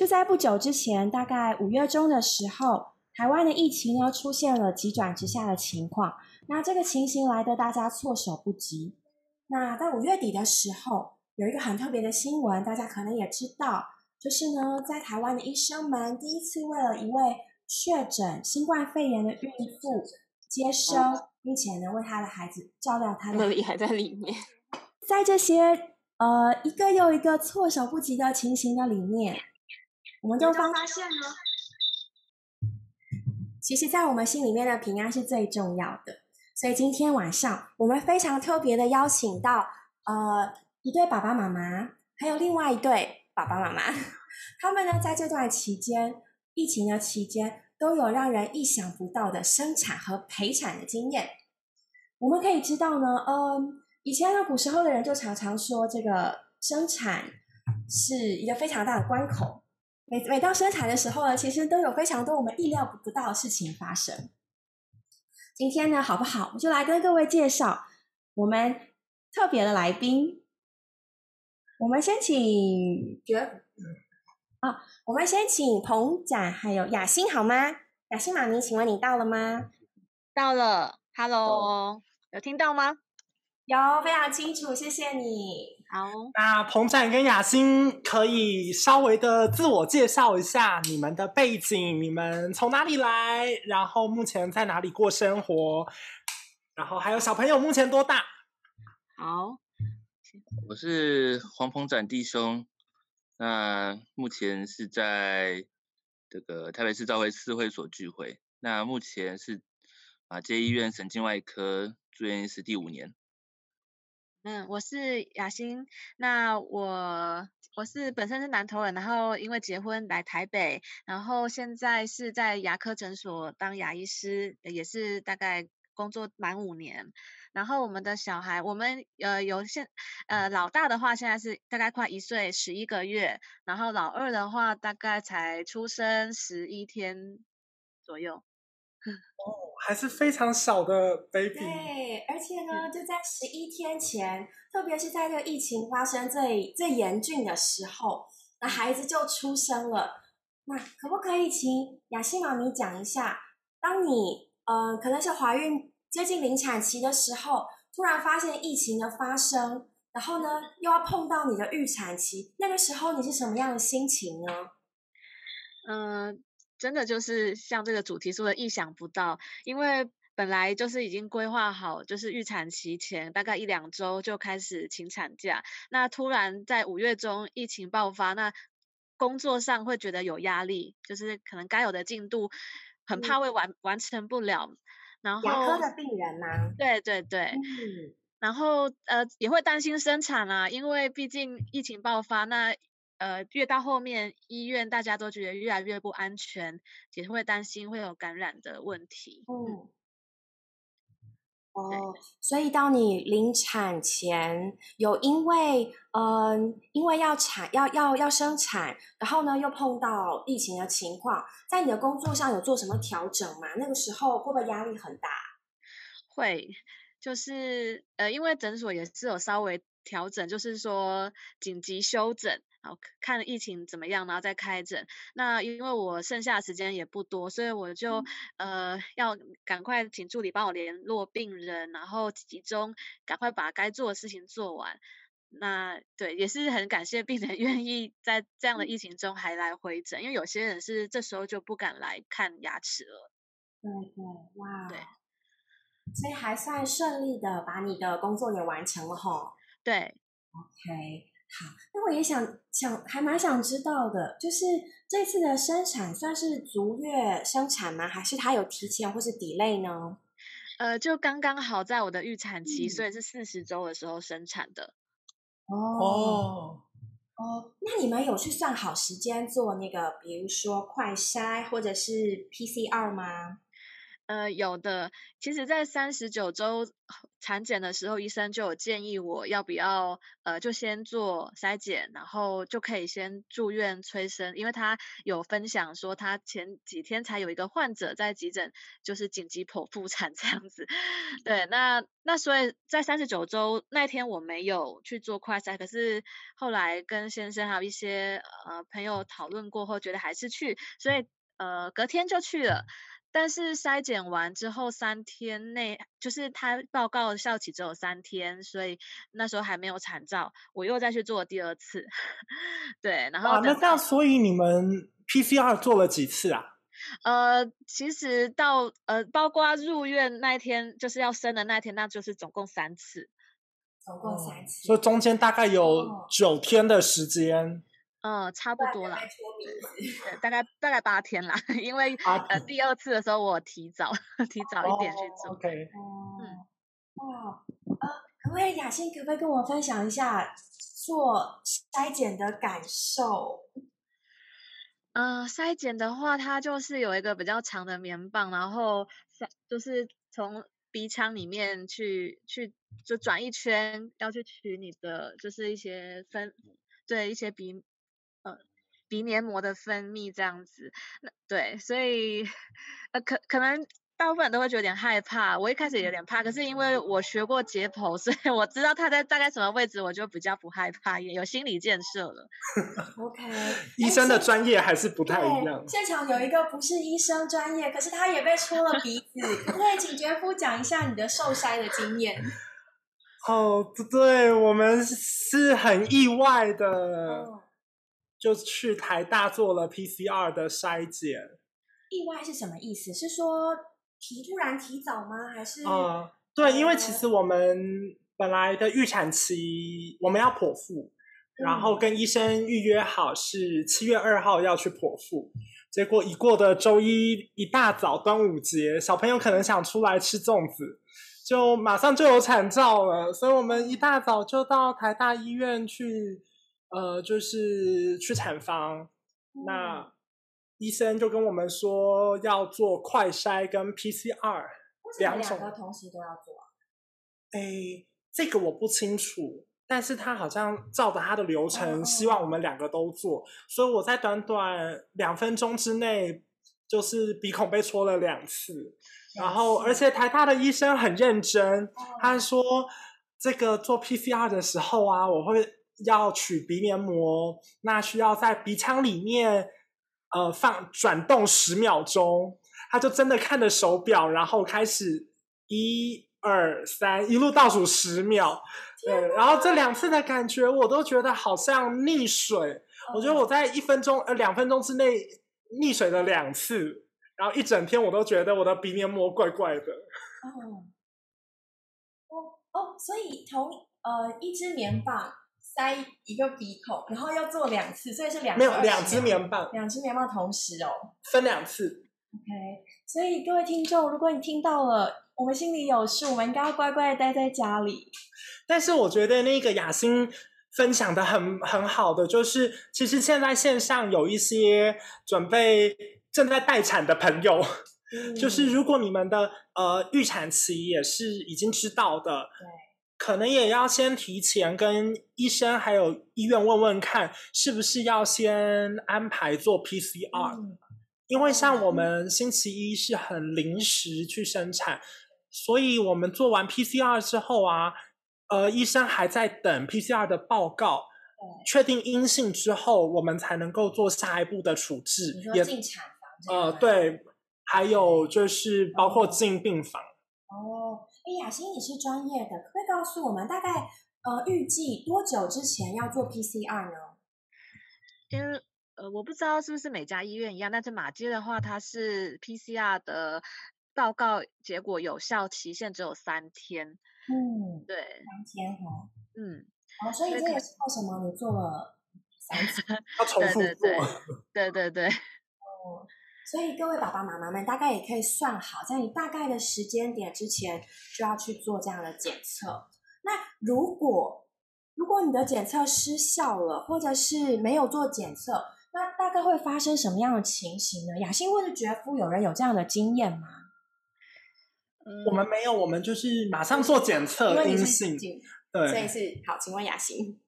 就在不久之前，大概五月中的时候，台湾的疫情呢出现了急转直下的情况。那这个情形来的大家措手不及。那在五月底的时候，有一个很特别的新闻，大家可能也知道，就是呢，在台湾的医生们第一次为了一位确诊新冠肺炎的孕妇接生，并且呢为她的孩子照料她的，那里还在里面。在这些呃一个又一个措手不及的情形的里面。我们就发现呢，其实，在我们心里面的平安是最重要的。所以今天晚上，我们非常特别的邀请到呃一对爸爸妈妈，还有另外一对爸爸妈妈，他们呢在这段期间，疫情的期间，都有让人意想不到的生产和陪产的经验。我们可以知道呢，嗯，以前呢古时候的人就常常说，这个生产是一个非常大的关口。每每到生产的时候呢，其实都有非常多我们意料不到的事情发生。今天呢，好不好？我就来跟各位介绍我们特别的来宾。我们先请觉啊，我们先请彭展还有雅欣好吗？雅欣妈咪，请问你到了吗？到了，Hello，有听到吗？有，非常清楚，谢谢你。好，那彭展跟雅欣可以稍微的自我介绍一下你们的背景，你们从哪里来，然后目前在哪里过生活，然后还有小朋友目前多大？好，我是黄鹏展弟兄，那目前是在这个台北市教会四会所聚会，那目前是马街医院神经外科住院医师第五年。嗯，我是雅欣。那我我是本身是南投人，然后因为结婚来台北，然后现在是在牙科诊所当牙医师，也是大概工作满五年。然后我们的小孩，我们呃有现呃老大的话现在是大概快一岁十一个月，然后老二的话大概才出生十一天左右。哦，还是非常小的 baby。对，而且呢，就在十一天前，特别是在这个疫情发生最最严峻的时候，那孩子就出生了。那可不可以请雅欣妈咪讲一下，当你呃可能是怀孕接近临产期的时候，突然发现疫情的发生，然后呢又要碰到你的预产期，那个时候你是什么样的心情呢？嗯。真的就是像这个主题说的，意想不到，因为本来就是已经规划好，就是预产期前大概一两周就开始请产假，那突然在五月中疫情爆发，那工作上会觉得有压力，就是可能该有的进度很怕会完完成不了，然后牙科的病人吗？对对对，然后呃也会担心生产啊，因为毕竟疫情爆发那。呃，越到后面，医院大家都觉得越来越不安全，也会担心会有感染的问题。嗯，哦，所以到你临产前，有因为嗯，因为要产要要要生产，然后呢又碰到疫情的情况，在你的工作上有做什么调整吗？那个时候会不会压力很大？会，就是呃，因为诊所也是有稍微调整，就是说紧急休诊。好看疫情怎么样，然后再开诊。那因为我剩下的时间也不多，所以我就呃要赶快请助理帮我联络病人，然后集中赶快把该做的事情做完。那对，也是很感谢病人 愿意在这样的疫情中还来回诊，因为有些人是这时候就不敢来看牙齿了。对对，哇，对，所以还算顺利的把你的工作也完成了吼。对，OK。好，那我也想想，还蛮想知道的，就是这次的生产算是足月生产吗？还是它有提前或是 delay 呢？呃，就刚刚好在我的预产期，所以是四十周的时候生产的。哦哦，那你们有去算好时间做那个，比如说快筛或者是 PCR 吗？呃，有的。其实，在三十九周产检的时候，医生就有建议我要不要呃，就先做筛检，然后就可以先住院催生，因为他有分享说，他前几天才有一个患者在急诊就是紧急剖腹产 这样子。对，那那所以在三十九周那天我没有去做快筛，可是后来跟先生还有一些呃朋友讨论过后，觉得还是去，所以呃隔天就去了。但是筛检完之后三天内，就是他报告效期只有三天，所以那时候还没有产照，我又再去做第二次。对，然后那这样，所以你们 PCR 做了几次啊？呃，其实到呃，包括入院那一天，就是要生的那天，那就是总共三次，总共三次，所以中间大概有九天的时间。嗯，差不多啦，对，大概大概八天啦，因为呃第二次的时候我提早 提早一点去做。OK，嗯，哇，呃，可不可以雅欣可不可以跟我分享一下做筛检的感受？嗯，筛检的话，它就是有一个比较长的棉棒，然后就是从鼻腔里面去去就转一圈，要去取你的就是一些分对一些鼻。呃，鼻黏膜的分泌这样子，那对，所以呃，可可能大部分人都会觉得有点害怕。我一开始也有点怕，可是因为我学过解剖，所以我知道它在大概什么位置，我就比较不害怕，也有心理建设了。OK，医生的专业还是不太一样。现场有一个不是医生专业，可是他也被戳了鼻子。可不可以请杰夫讲一下你的受筛的经验？哦，对，我们是很意外的。就去台大做了 PCR 的筛检。意外是什么意思？是说提突然提早吗？还是？嗯，对，因为其实我们本来的预产期我们要剖腹，然后跟医生预约好是七月二号要去剖腹，结果已过的周一一大早端午节，小朋友可能想出来吃粽子，就马上就有产兆了，所以我们一大早就到台大医院去。呃，就是去产房，那医生就跟我们说要做快筛跟 PCR 两种，同时都要做。哎，这个我不清楚，但是他好像照着他的流程，希望我们两个都做，所以我在短短两分钟之内，就是鼻孔被戳了两次，然后而且台大的医生很认真，他说。这个做 PCR 的时候啊，我会。要取鼻黏膜，那需要在鼻腔里面呃放转动十秒钟，他就真的看着手表，然后开始一二三，一路倒数十秒。对，然后这两次的感觉，我都觉得好像溺水。我觉得我在一分钟呃两分钟之内溺水了两次，然后一整天我都觉得我的鼻黏膜怪怪的。哦，哦哦，所以同呃一支棉棒。塞一个鼻孔，然后要做两次，所以是两没有两支棉棒，两支棉棒同时哦，分两次。OK，所以各位听众，如果你听到了，我们心里有数，我们应该要乖乖的待在家里。但是我觉得那个雅欣分享的很很好的，就是其实现在线上有一些准备正在待产的朋友，就是如果你们的呃预产期也是已经知道的，对。可能也要先提前跟医生还有医院问问看，是不是要先安排做 PCR？因为像我们星期一是很临时去生产，所以我们做完 PCR 之后啊，呃，医生还在等 PCR 的报告，确定阴性之后，我们才能够做下一步的处置。也进产房？呃，对，还有就是包括进病房。雅欣，你是专业的，可不可以告诉我们大概呃预计多久之前要做 PCR 呢？因为呃我不知道是不是每家医院一样，但是马街的话，它是 PCR 的报告结果有效期限只有三天。嗯，对，三天哈。嗯，哦，所以这也是为什么你做了三次，要重复做。对对对。哦。所以各位爸爸妈妈们大概也可以算好，在你大概的时间点之前就要去做这样的检测。那如果如果你的检测失效了，或者是没有做检测，那大概会发生什么样的情形呢？雅欣或者觉夫有人有这样的经验吗？我们没有，我们就是马上做检测，阴性。对所以，是好，请问雅欣，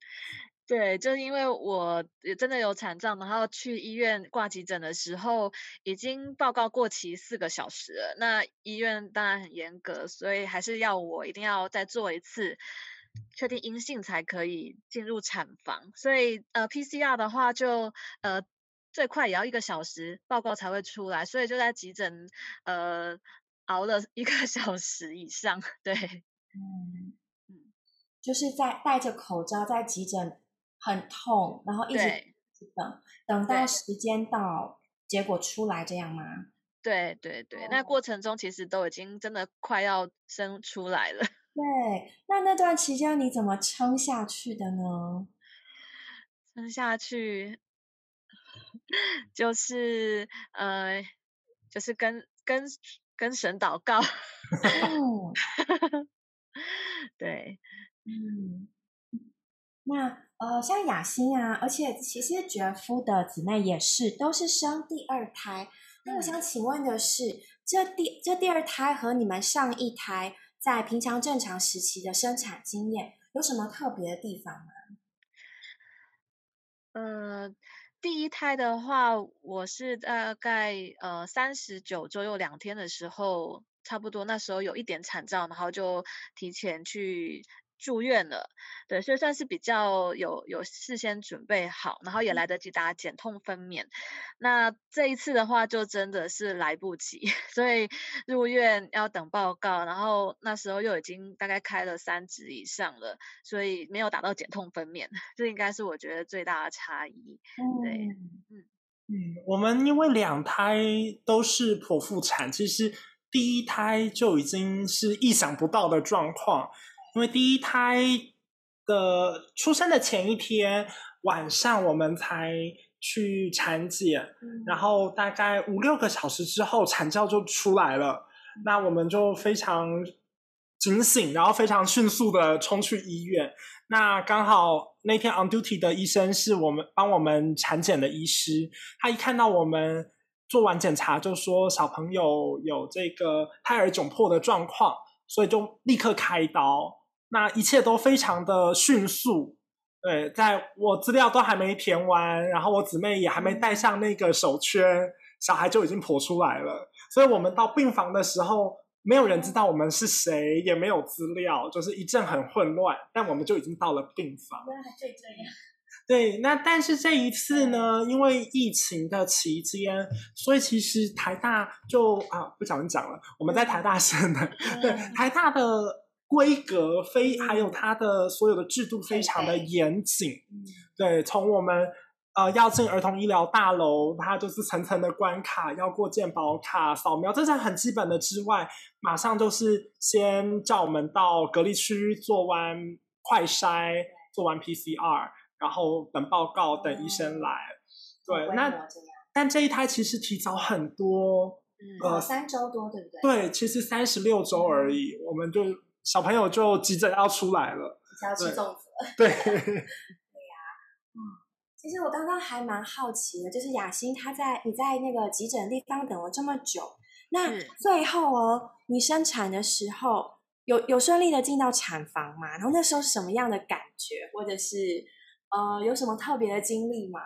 对，就是因为我也真的有产障，然后去医院挂急诊的时候，已经报告过期四个小时了。那医院当然很严格，所以还是要我一定要再做一次，确定阴性才可以进入产房。所以呃，PCR 的话就呃最快也要一个小时报告才会出来，所以就在急诊呃熬了一个 小时以上。对，嗯就是在戴着口罩在急诊很痛，然后一直等等到对。时间到，结果出来这样吗？对对对，那哦。过程中其实都已经真的快要生出来了。对，那那段期间你怎么撑下去的呢？撑下去，就是呃，就是跟跟跟神祷告，嗯 对，嗯，那呃，像雅欣啊，而且其实觉夫的姊妹也是，都是生第二胎。那我嗯想请问的是，这第这第二胎和你们上一胎在平常正常时期的生产经验有什么特别的地方吗？呃，第一胎的话，我是大概呃三十九周又两天的时候，差不多那时候有一点产兆，然后就提前去住院了。对，所以算是比较有有事先准备好，然后也来得及打减痛分娩。那这一次的话，就真的是来不及，所以入院要等报告，然后那时候又已经大概开了三指以上了，所以没有打到减痛分娩，这应该是我觉得最大的差异。对嗯嗯，我们因为两胎都是剖腹产，其实第一胎就已经是意想不到的状况，因为第一胎的出生的前一天晚上，我们才去产检，嗯然后大概五六个小时之后，产教就出来了。那我们就非常警醒，然后非常迅速的冲去医院。那刚好那天 on duty 的医生是我们帮我们产检的医师，他一看到我们做完检查，就说小朋友有这个胎儿窘迫的状况，所以就立刻开刀。那一切都非常的迅速。对，在我资料都还没填完，然后我姊妹也还没戴上那个手圈，小孩就已经跑出来了。所以我们到病房的时候，没有人知道我们是谁，也没有资料，就是一阵很混乱。但我们就已经到了病房。原来这样。对，那但是这一次呢，因为疫情的期间，所以其实台大就啊不小心讲了，我们在台大生的，对嗯台大的规格非还有它的所有的制度非常的严谨，嗯。对，从我们呃要进儿童医疗大楼，它就是层层的关卡，要过健保卡扫描，这是很基本的之外，马上就是先叫我们到隔离区做完快筛，做完 PCR，然后等报告，等医生来。对，那但这一胎其实提早很多，嗯，呃哦三周多，对不对？对，其实三十六周而已，我们就小朋友就急着要出来了。比较吃粽子。对，对呀，嗯其实我刚刚还蛮好奇的，就是雅欣她在你在那个急诊地方等了这么久，那最后哦，你生产的时候有有顺利的进到产房吗？然后那时候是什么样的感觉，或者是呃有什么特别的经历吗？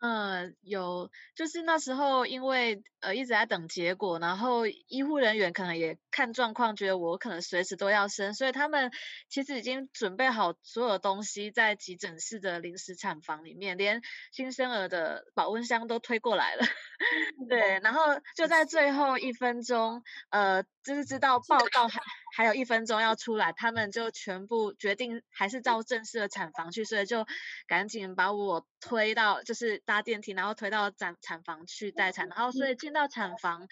嗯，有，就是那时候因为呃一直在等结果，然后医护人员可能也看状况，觉得我可能随时都要生，所以他们其实已经准备好所有东西在急诊室的临时产房里面，连新生儿的保温箱都推过来了。对，然后就在最后一分钟，呃，就是知道报告还还有一分钟要出来，他们就全部决定还是照正式的产房去，所以就赶紧把我推到，就是搭电梯，然后推到产产房去待产，然后所以进到产房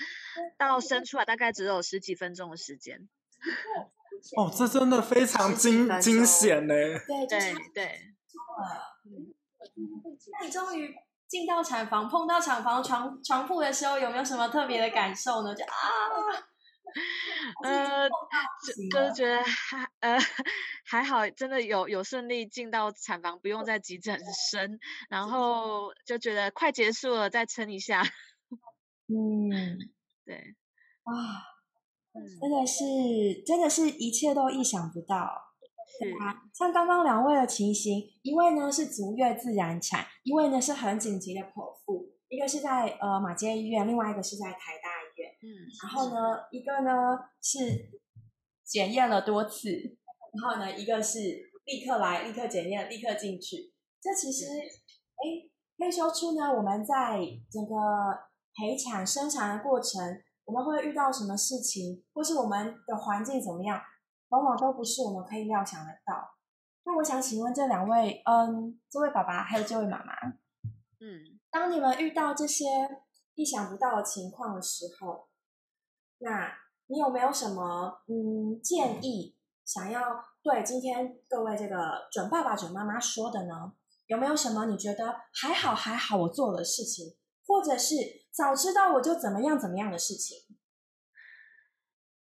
到生出来大概只有十几分钟的时间。哦，这真的非常惊惊险呢。对，就对对，那你终于进到产房，碰到产房床床铺的时候，有没有什么特别的感受呢？就啊，呃，就就是觉得还 呃还好，真的有有顺利进到产房，不用在急诊生，然后就觉得快结束了，再撑一下。嗯对，啊，真的是，真的是一切都意想不到。是啊，像刚刚两位的情形，一位呢是足月自然产，一位呢是很紧急的剖腹，一个是在呃马街医院，另外一个是在台大医院。嗯，然后呢，一个呢是检验了多次，然后呢，一个是立刻来，立刻检验，立刻进去。这其实，哎，可以说出呢，我们在整个陪产、生产的过程，我们会遇到什么事情，或是我们的环境怎么样，往往都不是我们可以料想得到。那我想请问这两位，嗯，这位爸爸还有这位妈妈，嗯，当你们遇到这些意想不到的情况的时候，那你有没有什么嗯建议，想要对今天各位这个准爸爸、准妈妈说的呢？有没有什么你觉得还好还好我做的事情，或者是早知道我就怎么样怎么样的事情？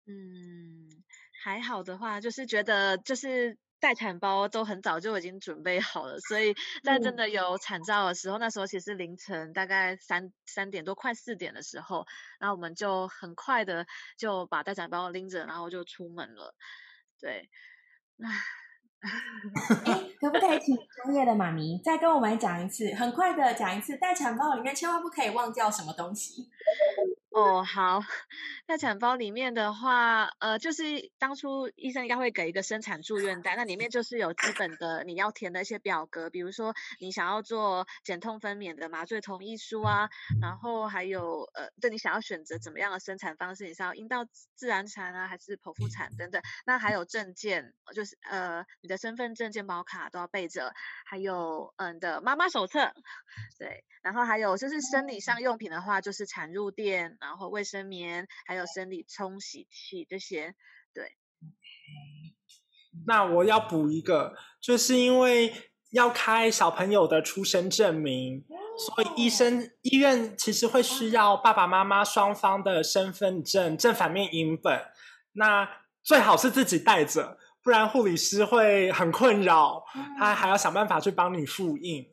嗯，还好的话，就是觉得就是待产包都很早就已经准备好了，所以 在真嗯的有产兆的时候，那时候其实凌晨大概三三点多快四点的时候，然后我们就很快的就把待产包拎着，然后就出门了。对，唉，哎，可不可以请专业的妈咪再跟我们讲一次，很快的讲一次，待产包里面千万不可以忘掉什么东西？哦，好，待产包里面的话，呃，就是当初医生应该会给一个生产住院单，那里面就是有基本的你要填的一些表格，比如说你想要做减痛分娩的麻醉同意书啊，然后还有呃，对你想要选择怎么样的生产方式，你是要阴道自然产啊，还是剖腹产等等，那还有证件，就是呃身份证、健保卡都要备着，还有嗯、的妈妈手册，对，然后还有就是生理上用品的话，就是产褥垫，然后卫生棉，还有生理冲洗器这些。对，那我要补一个，就是因为要开小朋友的出生证明，所以医生医院其实会需要爸爸妈妈双方的身份证正反面影本，那最好是自己带着，不然护理师会很困扰，他还要想办法去帮你复印。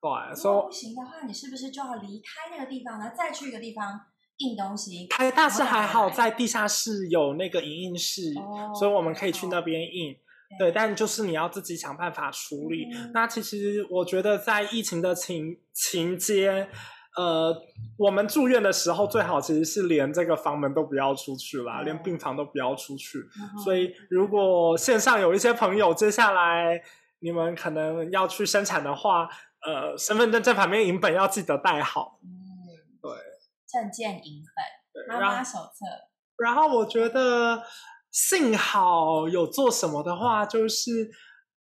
对，所以不行的话，你是不是就要离开那个地方，然后再去一个地方印东西？台大是还好，在地下室有那个影印室，哦所以我们可以去那边印。对对，但就是你要自己想办法处理。嗯那其实我觉得在疫情的情情间，呃，我们住院的时候最好其实是连这个房门都不要出去啦，哦连病房都不要出去。嗯所以如果线上有一些朋友，接下来你们可能要去生产的话，呃，身份证正反面影本要记得带好。嗯，对，证件影本、妈妈手册，然后我觉得幸好有做什么的话，就是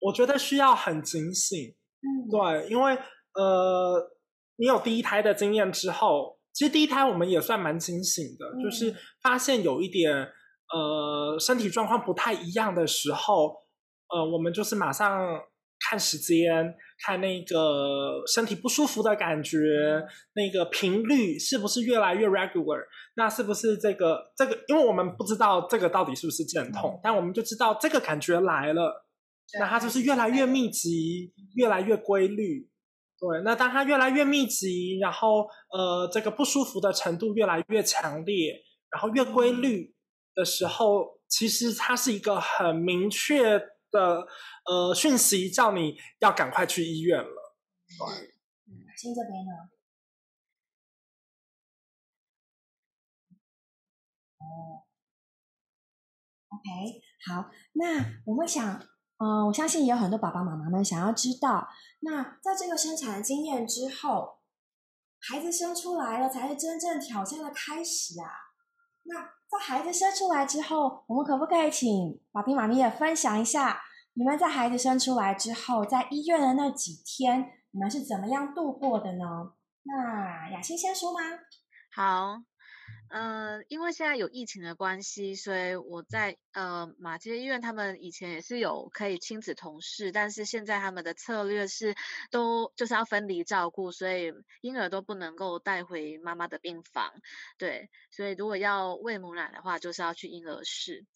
我觉得需要很警醒。嗯，对，因为呃，你有第一胎的经验之后，其实第一胎我们也算蛮清醒的，嗯就是发现有一点呃身体状况不太一样的时候，呃，我们就是马上看时间，看那个身体不舒服的感觉，那个频率是不是越来越 regular，那是不是这个这个，因为我们不知道这个到底是不是阵痛，嗯但我们就知道这个感觉来了。那它就是越来越密集，越来越规律。对，那当它越来越密集，然后呃，这个不舒服的程度越来越强烈，然后越规律的时候，其实它是一个很明确的呃讯息，叫你要赶快去医院了。对嗯，新这边呢？哦，OK，好，那我们想，嗯、我相信也有很多爸爸妈妈们想要知道，那在这个生产的经验之后，孩子生出来了才是真正挑战的开始啊。那在孩子生出来之后，我们可不可以请爸比妈咪也分享一下，你们在孩子生出来之后，在医院的那几天，你们是怎么样度过的呢？那雅欣先说吗？好，嗯、因为现在有疫情的关系，所以我在呃马街医院，他们以前也是有可以亲子同事，但是现在他们的策略是都就是要分离照顾，所以婴儿都不能够带回妈妈的病房，对，所以如果要喂母奶的话，就是要去婴儿室。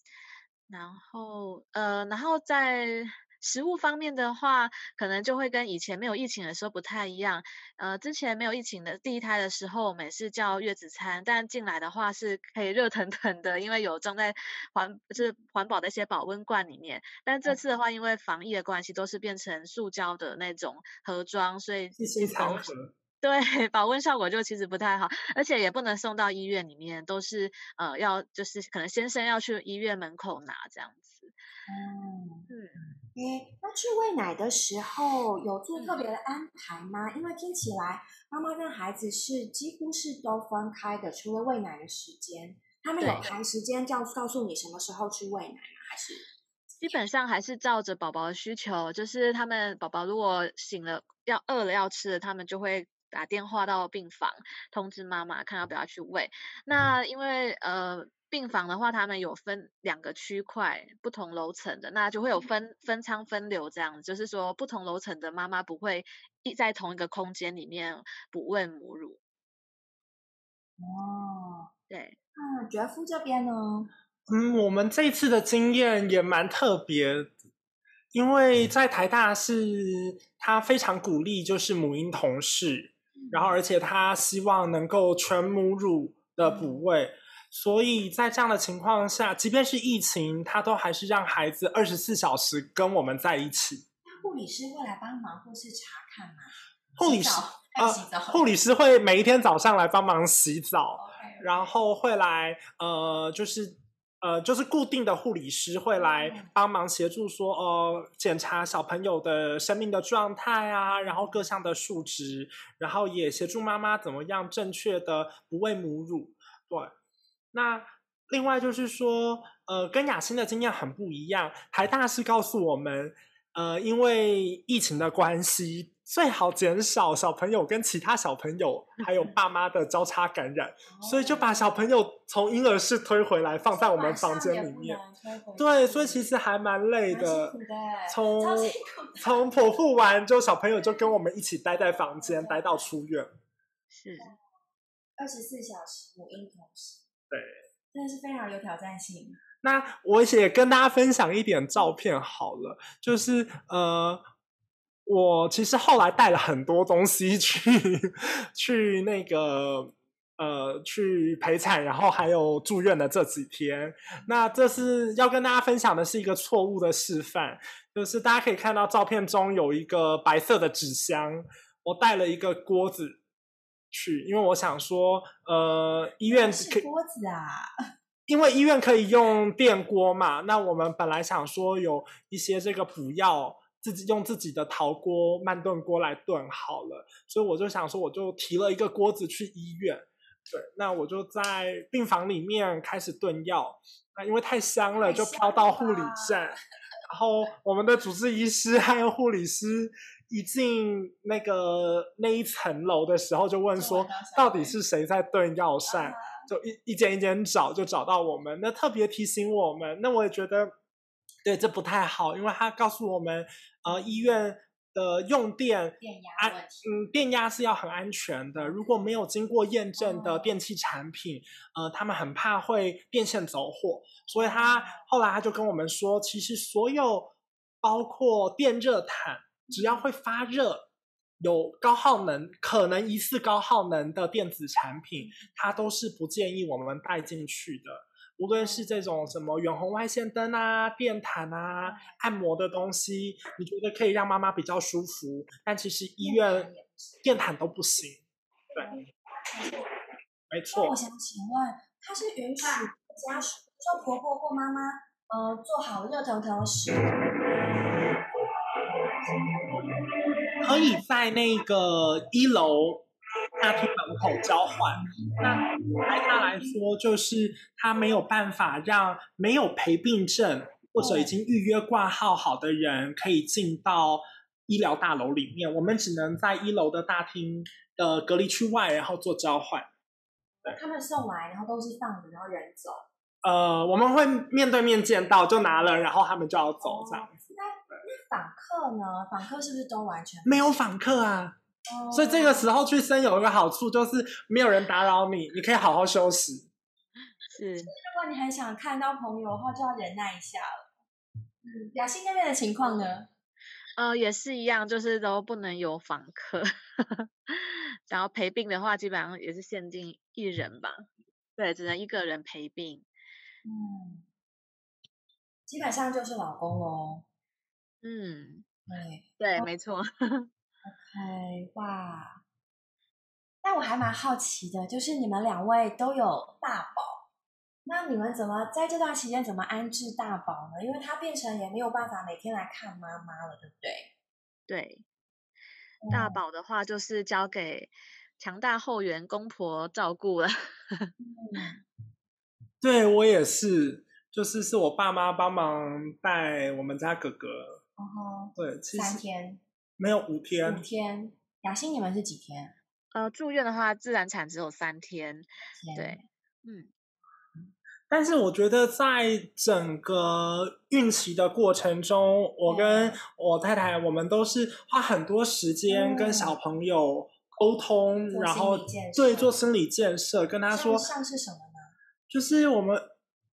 然后呃，然后在食物方面的话，可能就会跟以前没有疫情的时候不太一样。呃，之前没有疫情的第一胎的时候，我们是叫月子餐，但进来的话是可以热腾腾的，因为有装在环就是环保的一些保温罐里面。但这次的话，因为防疫的关系，都是变成塑胶的那种盒装，所以保温 对保温效果就其实不太好，而且也不能送到医院里面，都是呃要就是可能先生要去医院门口拿这样子。嗯嗯。哎，那去喂奶的时候有做特别的安排吗？因为听起来妈妈跟孩子是几乎是都分开的，除了喂奶的时间，他们有谈时间，叫告诉你什么时候去喂奶吗？还是基本上还是照着宝宝的需求，就是他们宝宝如果醒了要饿了要吃了，他们就会打电话到病房通知妈妈，看要不要去喂。那因为呃。病房的话，他们有分两个区块，不同楼层的，那就会有分分仓分流这样子，就是说不同楼层的妈妈不会一在同一个空间里面哺喂母乳。哦，对，那觉夫这边呢？嗯，我们这次的经验也蛮特别，因为在台大是他非常鼓励就是母婴同事，然后而且他希望能够全母乳的哺喂。所以在这样的情况下，即便是疫情，他都还是让孩子二十四小时跟我们在一起。那护理师会来帮忙或是查看吗？护理师啊，护理师会每一天早上来帮忙洗澡，然后会来呃，就是呃，就是固定的护理师会来帮忙协助说，呃，检查小朋友的生命的状态啊，然后各项的数值，然后也协助妈妈怎么样正确的不喂母乳，对。那另外就是说，呃，跟雅欣的经验很不一样。台大是告诉我们，呃，因为疫情的关系，最好减少小朋友跟其他小朋友还有爸妈的交叉感染，所以就把小朋友从婴儿室推回来，放在我们房间里面。对，所以其实还蛮累的。从从剖腹完，就小朋友就跟我们一起待在房间，待到出院。是二十四小时母婴同时。对，真的是非常有挑战性。那我也跟大家分享一点照片好了，就是呃，我其实后来带了很多东西去 去那个呃去陪产，然后还有住院的这几天。那这是要跟大家分享的是一个错误的示范，就是大家可以看到照片中有一个白色的纸箱，我带了一个锅子。去，因为我想说，呃，医院可以锅子啊，因为医院可以用电锅嘛。那我们本来想说有一些这个补药，自己用自己的陶锅、慢炖锅来炖好了，所以我就想说，我就提了一个锅子去医院。对，那我就在病房里面开始炖药。那因为太香了，就飘到护理站，然后我们的主治医师还有护理师。一进那个那一层楼的时候，就问说到底是谁在炖药膳，就一一间一间找，就找到我们。那特别提醒我们，那我也觉得对这不太好，因为他告诉我们，呃，医院的用电电压嗯，电压是要很安全的。如果没有经过验证的电器产品，呃，他们很怕会电线走火。所以他后来他就跟我们说，其实所有包括电热毯。只要会发热、有高耗能、可能疑似高耗能的电子产品，它都是不建议我们带进去的。无论是这种什么远红外线灯啊、电毯啊、按摩的东西，你觉得可以让妈妈比较舒服，但其实医院电毯都不行。对，没错。我想请问，它是允许家属，说婆婆或妈妈，呃，做好热腾腾的食物。可以在那个一楼大厅门口交换。那对他来说，就是他没有办法让没有陪病证或者已经预约挂号好的人可以进到医疗大楼里面。我们只能在一楼的大厅的隔离区外，然后做交换。他们送来，然后都是放着，然后人走。呃，我们会面对面见到，就拿了，然后他们就要走这样子。访客呢？访客是不是都完全没有访客啊？所以这个时候去生有一个好处，就是没有人打扰你，你可以好好休息。是，如果你很想看到朋友的话，就要忍耐一下了。嗯，雅欣那边的情况呢？呃，也是一样，就是都不能有访客，然后陪病的话，基本上也是限定一人吧，对，只能一个人陪病。嗯，基本上就是老公喽。嗯，对，对，没错。哎，哇！但我还蛮好奇的，就是你们两位都有大宝，那你们怎么在这段时间怎么安置大宝呢？因为他变成也没有办法每天来看妈妈了，对不对？对，大宝的话就是交给强大后援公婆照顾了。对我也是，就是是我爸妈帮忙带我们家哥哥。哦，对，其实三天没有五天五。天。雅欣，你们是几天？呃，住院的话，自然产只有三天。天。对，嗯，但是我觉得在整个孕期的过程中，我跟我太太，我们都是花很多时间跟小朋友沟通，做然后对做心理建设，跟他像说，像是什么呢？就是我们。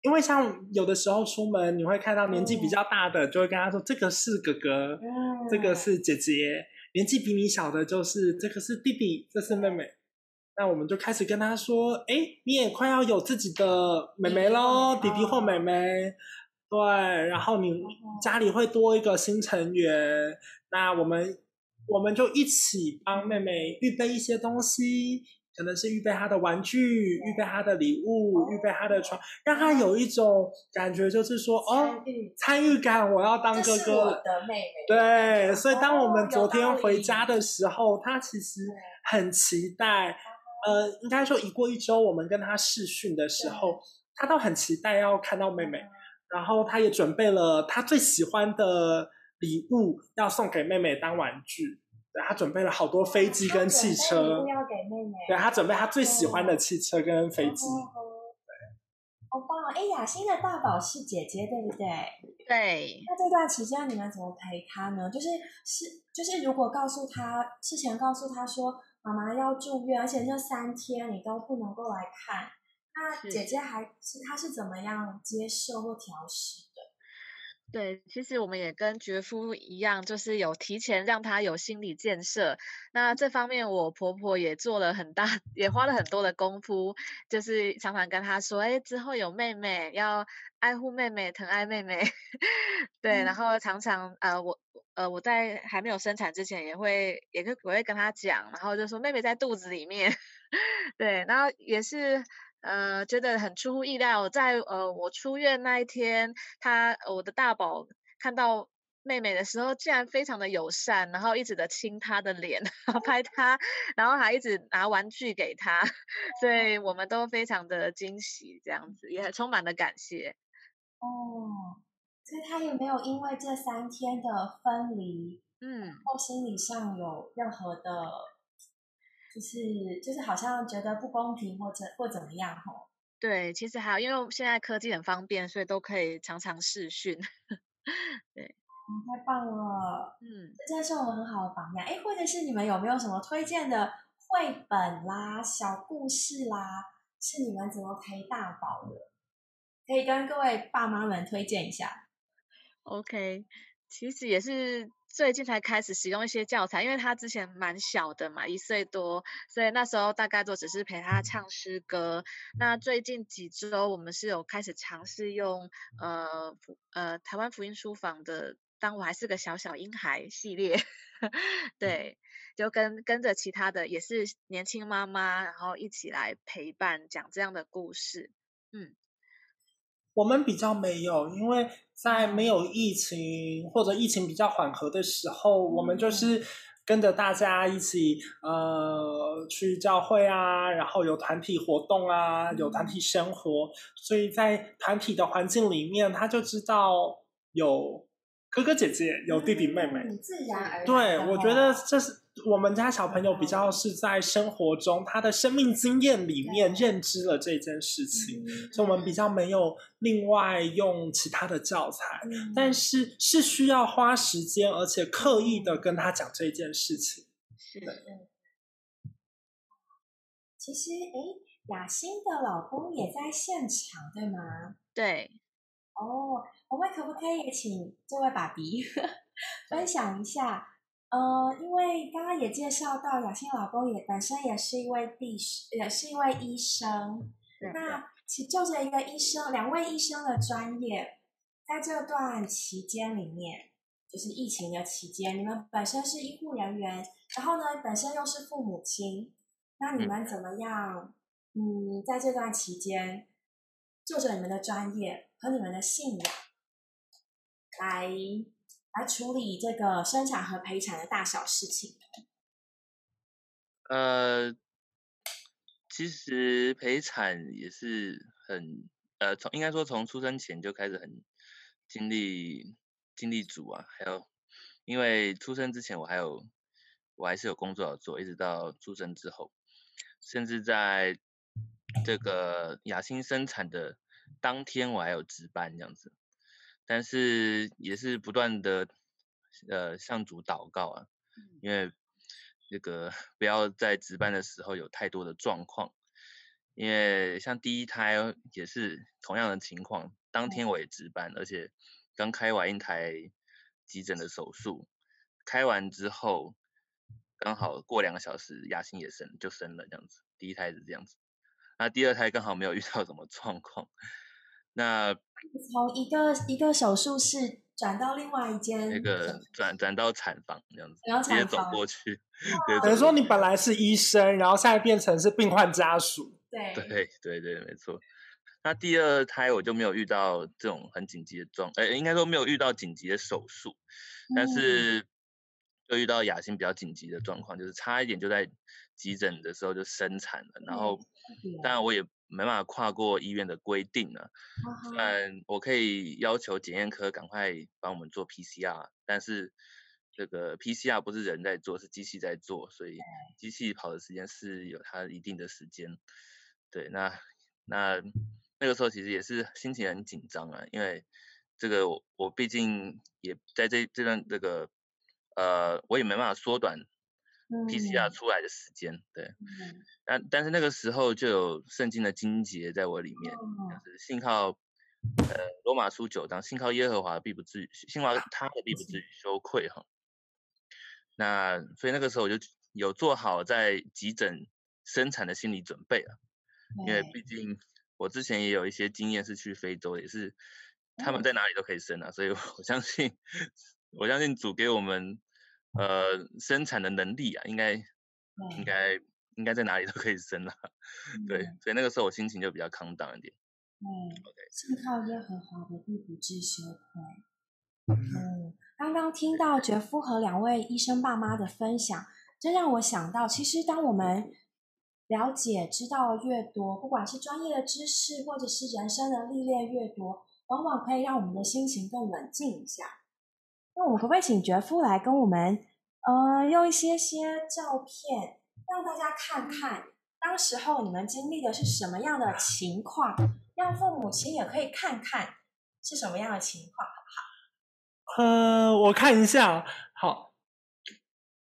因为像有的时候出门，你会看到年纪比嗯较大的，就会跟他说：“这个是哥哥，嗯，这个是姐姐。”年纪比你小的，就是这个是弟弟，这是妹妹。那我们就开始跟他说：“哎，你也快要有自己的妹妹喽，弟弟或妹妹。”对，然后你家里会多一个新成员，那我们我们就一起帮妹妹预备一些东西，可能是预备他的玩具，预备他的礼物，预备他的床，让他有一种感觉，就是说哦参，与感，我要当哥哥。的妹妹。对，所以当我们哦昨天回家的时候，他其实很期待。呃，应该说一过一周，我们跟他试训的时候，他倒很期待要看到妹妹。然后他也准备了他最喜欢的礼物，要送给妹妹当玩具。对，他准备了好多飞机跟汽车。要给妹妹。对，他准备他最喜欢的汽车跟飞机。哦好棒哦！哎，雅欣的大宝是姐姐，对不对？对，那这段期间你们怎么陪她呢？就是是就是，如果告诉她事前告诉她说妈妈要住院，而且这三天你都不能够来看，那姐姐还是她是怎么样接受或调试的？对，其实我们也跟觉夫一样，就是有提前让他有心理建设。那这方面，我婆婆也做了很大，也花了很多的功夫，就是常常跟他说，哎，之后有妹妹，要爱护妹妹，疼爱妹妹。对，然后常常呃，我呃我在还没有生产之前，也会也会我会跟他讲，然后就说妹妹在肚子里面。对，然后也是。呃，觉得很出乎意料，在呃我出院那一天，他我的大宝看到妹妹的时候，竟然非常的友善，然后一直的亲她的脸，拍她，然后还一直拿玩具给她，所以我们都非常的惊喜，这样子也很充满了感谢。哦，所以他也没有因为这三天的分离，嗯，或心理上有任何的，就是就是好像觉得不公平或者或怎么样吼。对，其实还有，因为现在科技很方便，所以都可以常常视讯。对，嗯，太棒了，嗯，这真的是我们很好的榜样。哎，或者是你们有没有什么推荐的绘本啦、小故事啦，是你们怎么陪大宝的？可以跟各位爸妈们推荐一下。OK，其实也是最近才开始使用一些教材，因为他之前蛮小的嘛，一岁多，所以那时候大概都只是陪他唱诗歌。那最近几周，我们是有开始尝试用呃福呃台湾福音书房的《当我还是个小小婴孩》系列，对，就跟跟着其他的也是年轻妈妈，然后一起来陪伴讲这样的故事。嗯，我们比较没有，因为在没有疫情或者疫情比较缓和的时候，我们就是跟着大家一起呃去教会啊，然后有团体活动啊，有团体生活，所以在团体的环境里面，他就知道有哥哥姐姐，有弟弟妹妹。嗯，自然而然。对，我觉得这是我们家小朋友比较是在生活中他的生命经验里面认知了这件事情，嗯所以我们比较没有另外用其他的教材，嗯但是是需要花时间而且刻意的跟他讲这件事情。是，其实，诶，雅欣的老公也在现场，对吗？对，哦，我们可不可以请这位爸比 分享一下。呃，因为刚刚也介绍到雅欣老公也本身也是一位地也是一位医生。那其就着一个医生，两位医生的专业，在这段期间里面，就是疫情的期间，你们本身是医护人员，然后呢，本身又是父母亲，那你们怎么样？嗯，在这段期间，就着你们的专业和你们的信仰，来。来处理这个生产和陪产的大小事情。呃，其实陪产也是很呃，从应该说从出生前就开始很经历经历组啊，还有因为出生之前我还有我还是有工作要做，一直到出生之后，甚至在这个雅欣生产的当天我还有值班这样子。但是也是不断的，呃，向主祷告啊，因为那个不要在值班的时候有太多的状况，因为像第一胎也是同样的情况，当天我也值班，而且刚开完一台急诊的手术，开完之后刚好过两个小时雅欣也生就生了这样子，第一胎是这样子，那第二胎刚好没有遇到什么状况。那从一个一个手术室转到另外一间，那个转转到产房这样子，然后直接走过去。等于说你本来是医生，然后现在变成是病患家属。对对对对，没错。那第二胎我就没有遇到这种很紧急的状，呃，应该说没有遇到紧急的手术，但是就遇到雅欣比较紧急的状况，就是差一点就在急诊的时候就生产了，然后当然我也。没办法跨过医院的规定呢，嗯，我可以要求检验科赶快帮我们做 PCR，但是这个 PCR 不是人在做，是机器在做，所以机器跑的时间是有它一定的时间。对，那那那个时候其实也是心情很紧张啊，因为这个我我毕竟也在这这段这个呃，我也没办法缩短。PCR 出来的时间，对，但但是那个时候就有圣经的经节在我里面，就是信靠呃罗马书九章，信靠耶和华必不至于，信靠他的必不至于羞愧哈。那所以那个时候我就有做好在急诊生产的心理准备了，因为毕竟我之前也有一些经验是去非洲，也是他们在哪里都可以生啊，所以我相信 我相信主给我们。呃，生产的能力啊，应该应该应该在哪里都可以生啊。对，所以那个时候我心情就比较康荡一点。嗯，OK，信靠耶和华的必不至羞愧。嗯，刚刚听到杰夫和两位医生爸妈的分享，这让我想到，其实当我们了解、知道越多，不管是专业的知识，或者是人生的历练越多，往往可以让我们的心情更冷静一下。那我们可不可以请杰夫来跟我们，呃，用一些些照片，让大家看看当时候你们经历的是什么样的情况，让父母亲也可以看看是什么样的情况，好不好？呃，我看一下，好，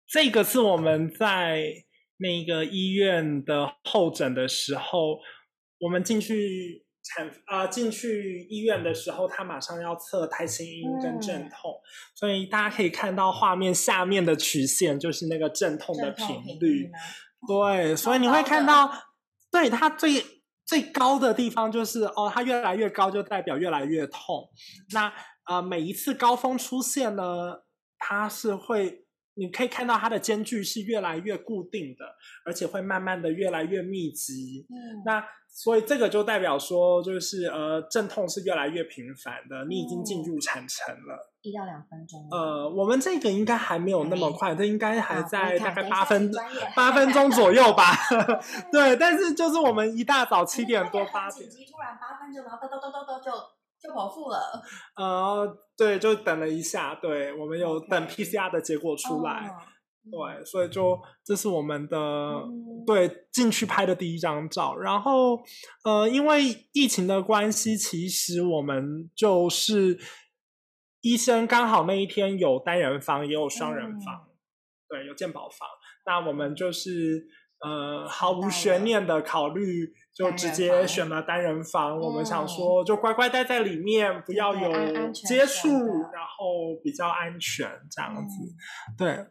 这个是我们在那个医院的候诊的时候，我们进去。产啊进去医院的时候，他马上要测胎心音跟阵痛，所以大家可以看到画面下面的曲线就是那个阵痛的频率。对，所以你会看到，对它最最高的地方就是哦，它越来越高就代表越来越痛。那呃每一次高峰出现呢，它是会你可以看到它的间距是越来越固定的，而且会慢慢的越来越密集。嗯，那。所以这个就代表说，就是呃，阵痛是越来越频繁的。你已经进入产程了，一到两分钟。呃，我们这个应该还没有那么快，这应该还在大概八分八分钟左右吧。对，但是就是我们一大早七点多八点，突然八分钟，然后咚咚咚咚咚就就剖腹了。呃，对，就等了一下，对我们有等 PCR 的结果出来。对，所以就这是我们的对进去拍的第一张照。然后，呃，因为疫情的关系，其实我们就是医生刚好那一天有单人房，也有双人房，对，有健保房。那我们就是呃毫无悬念的考虑，就直接选了单人房。我们想嗯说，就乖乖待在里面，不要有接触，然后比较安全这样子。嗯对，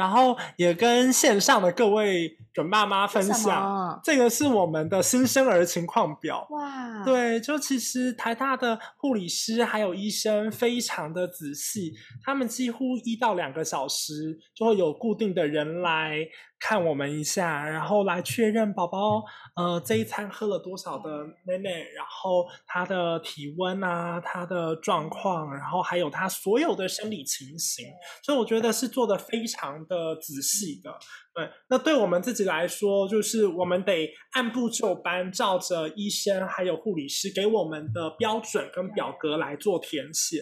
然后也跟线上的各位准爸妈分享，么这个是我们的新生儿情况表。哇，对，就其实台大的护理师还有医生非常的仔细，他们几乎一到两个小时就会有固定的人来看我们一下，然后来确认宝宝呃这一餐喝了多少的奶奶，然后他的体温啊，他的状况，然后还有他所有的生理情形，所以我觉得是做的非常的仔细的。对，那对我们自己来说，就是我们得按部就班，照着医生还有护理师给我们的标准跟表格来做填写。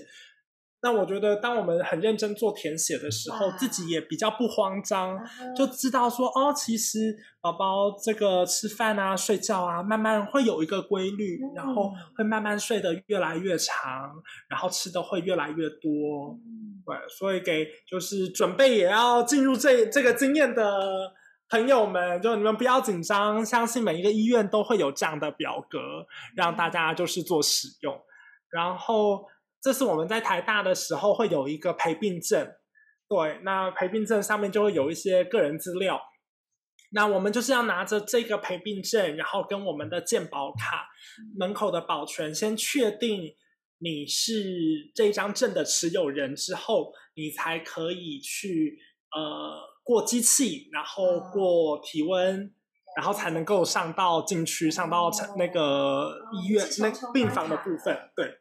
那我觉得，当我们很认真做填写的时候，自己也比较不慌张，嗯就知道说，哦，其实宝宝这个吃饭啊、睡觉啊，慢慢会有一个规律，然后嗯。会慢慢睡得越来越长，然后吃的会越来越多。嗯。对，所以给就是准备也要进入这这个经验的朋友们，就你们不要紧张，相信每一个医院都会有这样的表格，让大家就是做使用。然后这是我们在台大的时候会有一个陪病证，对，那陪病证上面就会有一些个人资料。那我们就是要拿着这个陪病证，然后跟我们的健保卡门口的保全先确定你是这张证的持有人之后，你才可以去呃过机器，然后过体温，然后才能够上到禁区，上到哦。那个医院、那病房的部分，对。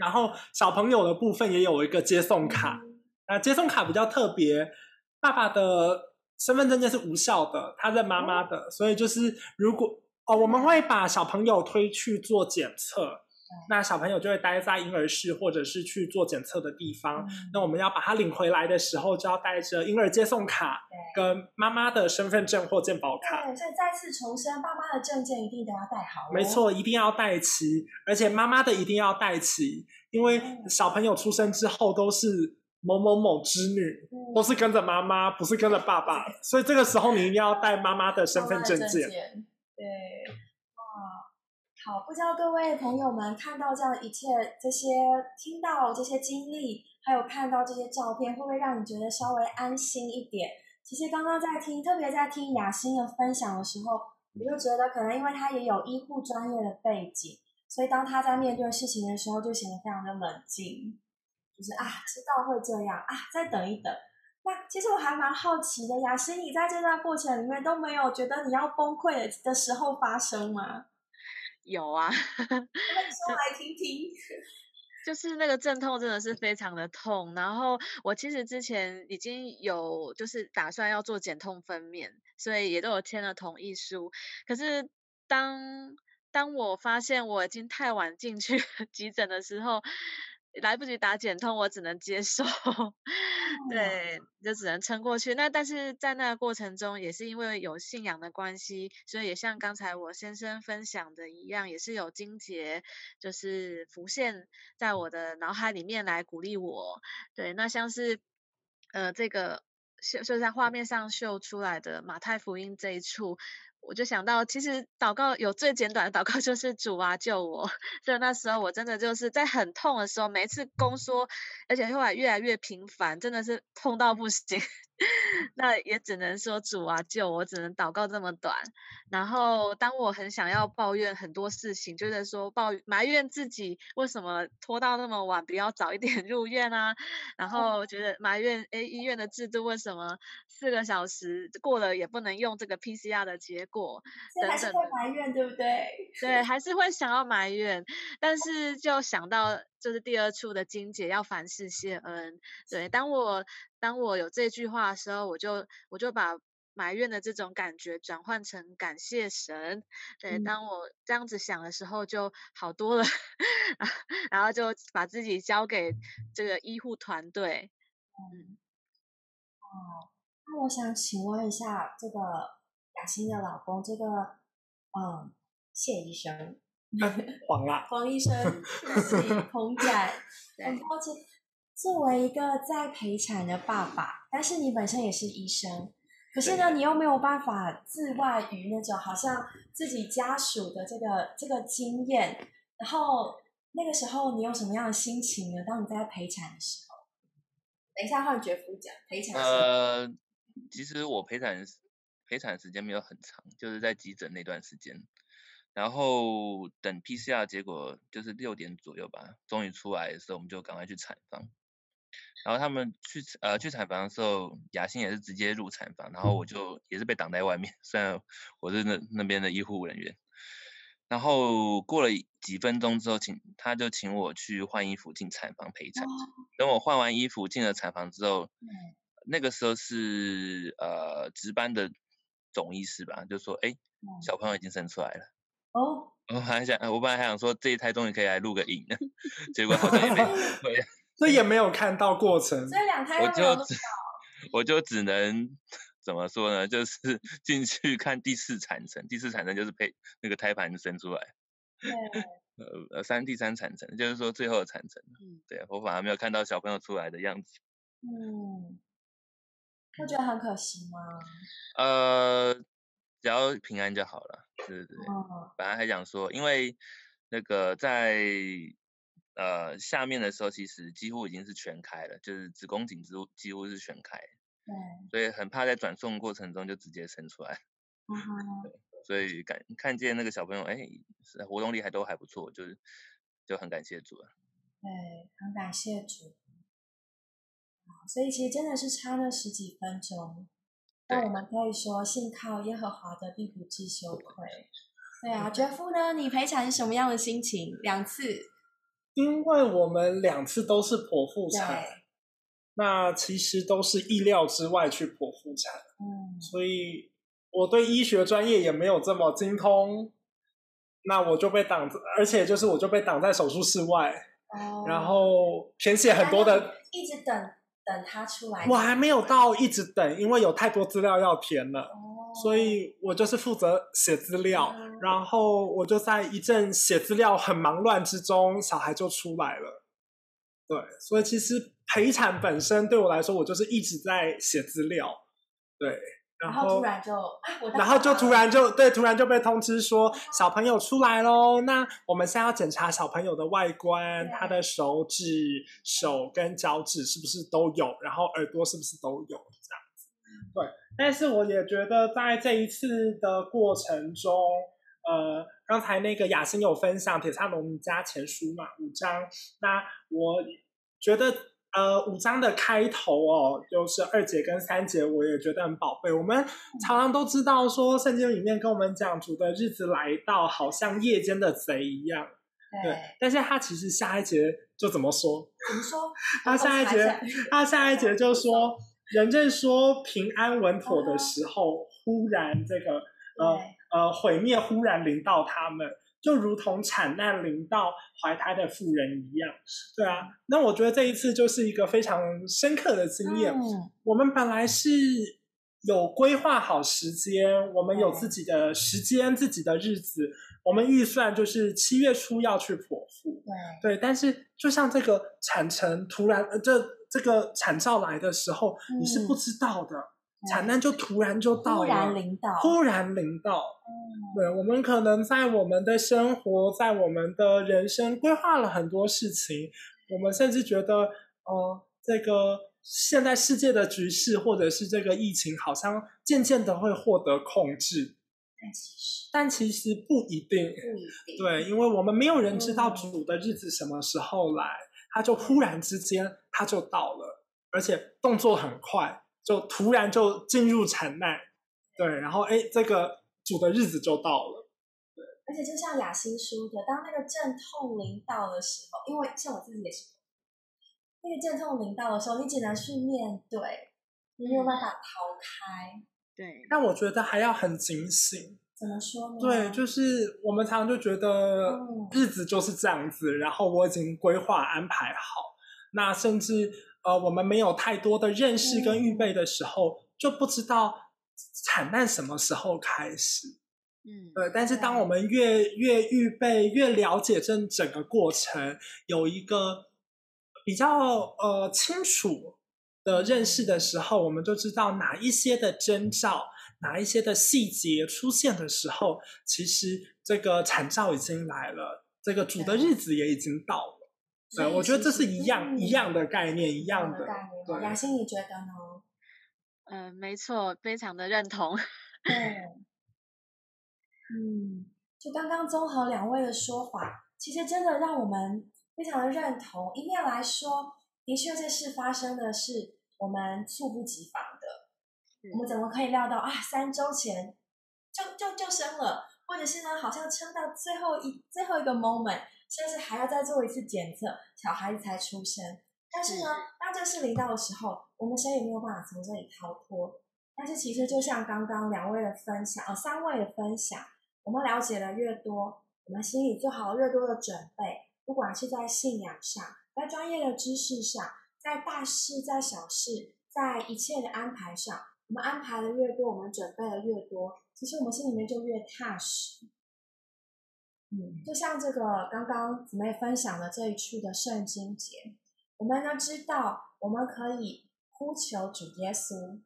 然后小朋友的部分也有一个接送卡，嗯。那接送卡比较特别，爸爸的身份证件是无效的，他认妈妈的，所以就是如果哦，我们会把小朋友推去做检测，那小朋友就会待在婴儿室或者是去做检测的地方。嗯那我们要把他领回来的时候，就要带着婴儿接送卡跟妈妈的身份证或健保卡。对，所以再次重申，爸妈的证件一定都要带好、哦。没，错，一定要带齐，而且妈妈的一定要带齐，因为嗯小朋友出生之后都是某某某之女，嗯都是跟着妈妈，不是跟着爸爸，所以这个时候你一定要带妈妈的身份证件。对，哇，好，不知道各位朋友们看到这样一切，这些听到这些经历，还有看到这些照片，会不会让你觉得稍微安心一点？其实刚刚在听，特别在听雅欣的分享的时候，我就觉得可能因为他也有医护专业的背景，所以当他在面对事情的时候，就显得非常的冷静，就是啊，知道会这样啊，再等一等。那其实我还蛮好奇的，雅欣，你在这段过程里面都没有觉得你要崩溃的时候发生吗？有啊，说来听听。就是那个阵痛真的是非常的痛，然后我其实之前已经有就是打算要做减痛分娩，所以也都有签了同意书。可是当当我发现我已经太晚进去 急诊的时候，来不及打减痛，我只能接受，对，就只能撑过去。那但是在那个过程中，也是因为有信仰的关系，所以也像刚才我先生分享的一样，也是有金节，就是浮现在我的脑海里面来鼓励我。对，那像是呃这个秀就在画面上秀出来的马太福音这一处。我就想到，其实祷告有最简短的祷告，就是主啊救我。所以那时候我真的就是在很痛的时候，每一次宫缩，而且后来越来越频繁，真的是痛到不行。那也只能说主啊救我，只能祷告这么短。然后当我很想要抱怨很多事情，就是说抱埋怨自己为什么拖到那么晚，不要早一点 入院啊。然后觉得埋怨，诶，医院的制度为什么四个小时过了也不能用这个 PCR 的结果？等等会埋怨，对不对？对，还是会想要埋怨，但是就想到就是第二处的金姐要凡事谢恩。对，当我当我有这句话的时候，我就我就把埋怨的这种感觉转换成感谢神。对，嗯当我这样子想的时候，就好多了，然后就把自己交给这个医护团队。嗯，哦那我想请问一下，这个雅欣的老公，这个嗯谢医生，黄啦，黄医生，对不起，彭展，对很抱歉。作为一个在陪产的爸爸，但是你本身也是医生，可是呢，你又没有办法自外于那种好像自己家属的这个这个经验，然后那个时候你有什么样的心情呢？当你在陪产的时候，等一下换绝夫讲陪产呃，其实我陪产陪产时间没有很长，就是在急诊那段时间，然后等 PCR 结果就是六点左右吧，终于出来的时候，我们就赶快去产房。然后他们去呃去产房的时候，雅欣也是直接入产房，然后我就也是被挡在外面，虽然我是那那边的医护人员。然后过了几分钟之后，请他就请我去换衣服进产房陪产。等我换完衣服进了产房之后，那个时候是呃值班的总医师吧，就说哎小朋友已经生出来了。哦，我还想我本来还想说这一胎终于可以来录个影，结果好像也没对。所以也没有看到过程，所以两胎我就只我就只能怎么说呢？就是 进去看第四产程，第四产程就是配那个胎盘生出来，对，呃呃三第三产程就是说最后的产程。嗯对我反而没有看到小朋友出来的样子。嗯，会觉得很可惜吗？呃，只要平安就好了。对对对，哦，本来还想说，因为那个在呃下面的时候，其实几乎已经是全开了，就是子宫颈几乎几乎是全开，对，所以很怕在转送过程中就直接生出来。嗯哼 所以感看见那个小朋友，哎，是活动力还都还不错，就是就很感谢主了。对，很感谢主。所以其实真的是差了十几分钟，那我们可以说信靠耶和华的必不致羞愧。对啊，绝夫呢？你陪产是什么样的心情？两次，因为我们两次都是剖腹产，那其实都是意料之外去剖腹产，嗯，所以我对医学专业也没有这么精通，那我就被挡，而且就是我就被挡在手术室外，哦。然后。填写很多的，一直等等他出来，我还没有到一直等，因为有太多资料要填了。哦，所以我就是负责写资料，嗯然后我就在一阵写资料很忙乱之中，小孩就出来了。对，所以其实陪产本身对我来说，我就是一直在写资料。对，然然后突然就，啊，然后就突然就对，突然就被通知说小朋友出来喽。那我们现在要检查小朋友的外观，他的手指、手跟脚趾是不是都有，然后耳朵是不是都有这样子。对，但是我也觉得在这一次的过程中，呃，刚才那个雅欣有分享《铁砂农家前书》嘛，五章。那我觉得呃，五章的开头哦，就是二节跟三节，我也觉得很宝贝。我们常常都知道说，圣经里面跟我们讲主的日子来到，好像夜间的贼一样。对对，，但是他其实下一节就怎么说？怎么说？他下一节他下一节就说，人正说平安稳妥的时候，忽然这个呃呃毁灭忽然临到他们，就如同产难临到怀胎的妇人一样。对啊，那我觉得这一次就是一个非常深刻的经验。嗯我们本来是有规划好时间，我们有自己的时间、自己的日子，我们预算就是七月初要去剖腹。对，对，但是就像这个产程突然，呃，这这个产兆来的时候，你是不知道的，产难就突然就到了，突然临到，忽然临到。嗯对，我们可能在我们的生活，在我们的人生规划了很多事情，我们甚至觉得，呃，这个现在世界的局势或者是这个疫情，好像渐渐的会获得控制，但其实但其实不一定。不一定，对，因为我们没有人知道嗯主的日子什么时候来，他就忽然之间他就到了，而且动作很快，就突然就进入产难。对，然后哎，这个主的日子就到了。而且就像雅欣说的，当那个阵痛临到的时候，因为像我自己也是，那个阵痛临到的时候，你只能去面对，你没有办法逃开。对，但我觉得还要很警醒。怎么说呢？对，就是我们常常就觉得嗯日子就是这样子，然后我已经规划安排好，那甚至呃我们没有太多的认识跟预备的时候，就不知道惨难什么时候开始。嗯，对，但是当我们越越预备、越了解这整个过程，有一个比较呃清楚的认识的时候，我们就知道哪一些的征兆、哪一些的细节出现的时候，其实这个惨兆已经来了，这个主的日子也已经到了。对，我觉得这是一样一样的概念，一样的概念。对雅欣，你觉得呢？嗯、没错，非常的认同。对，嗯，就刚刚综合两位的说法，其实真的让我们非常的认同。一面来说，的确这事发生的是我们猝不及防的，我们怎么可以料到啊？三周前就就就生了，或者是呢，好像撑到最后一最后一个 moment，甚至还要再做一次检测，小孩子才出生。但是呢，当这事临到的时候，我们谁也没有办法从这里逃脱。但是其实就像刚刚两位的分享，呃，三位的分享，我们了解的越多，我们心里做好越多的准备，不管是在信仰上，在专业的知识上，在大事在小事，在一切的安排上，我们安排的越多，我们准备的越多，其实我们心里面就越踏实。嗯，就像这个刚刚姊妹分享的这一处的圣经节，我们呢知道我们可以呼求主耶稣，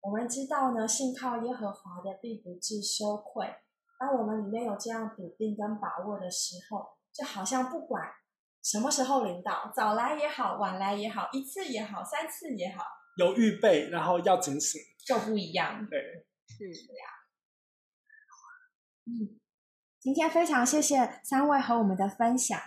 我们知道呢信靠耶和华的必不致羞愧。当我们里面有这样笃定跟把握的时候，就好像不管什么时候领导，早来也好，晚来也好，一次也好，三次也好，有预备，然后要警醒。就不一样。对，是，嗯，今天非常谢谢三位和我们的分享。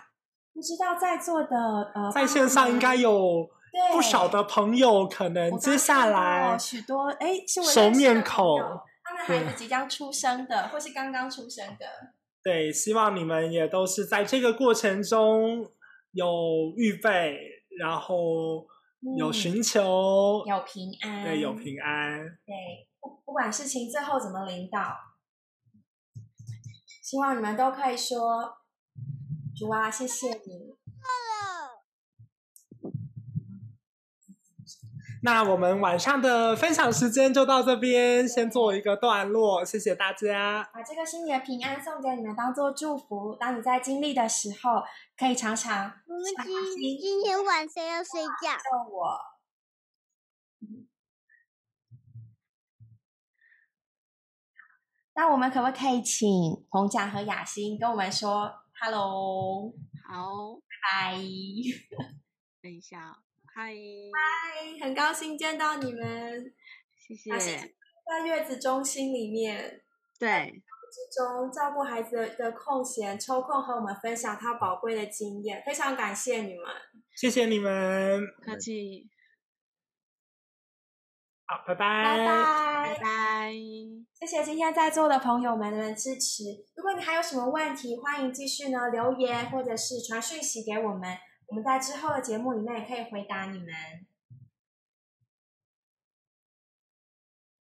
不知道在座的呃，在线上应该有不少的朋友，可能接下来许多哎是我熟面孔，他们孩子即将出生的，或是刚刚出生的，对，希望你们也都是在这个过程中有预备，然后有嗯寻求，有平安，对，有平安。对，不不管事情最后怎么领导，希望你们都可以说主啊，谢谢你。那我们晚上的分享时间就到这边，先做一个段落，谢谢大家。把这个新年平安送给你们，当做祝福。当你在经历的时候，可以常常我们今今天晚上要睡觉。那我们可不可以请彭甲和雅欣跟我们说 “hello”？好，嗨，等一下哦，嗨，嗨，很高兴见到你们。谢雅欣谢。在月子中心里面对，之中照顾孩子的的空闲，抽空和我们分享他宝贵的经验，非常感谢你们。谢谢你们，不客气，好，拜拜拜拜拜。拜。谢谢今天在座的朋友们的支持。如果你还有什么问题，欢迎继续呢留言或者是传讯息给我们，我们在之后的节目里面也可以回答你们。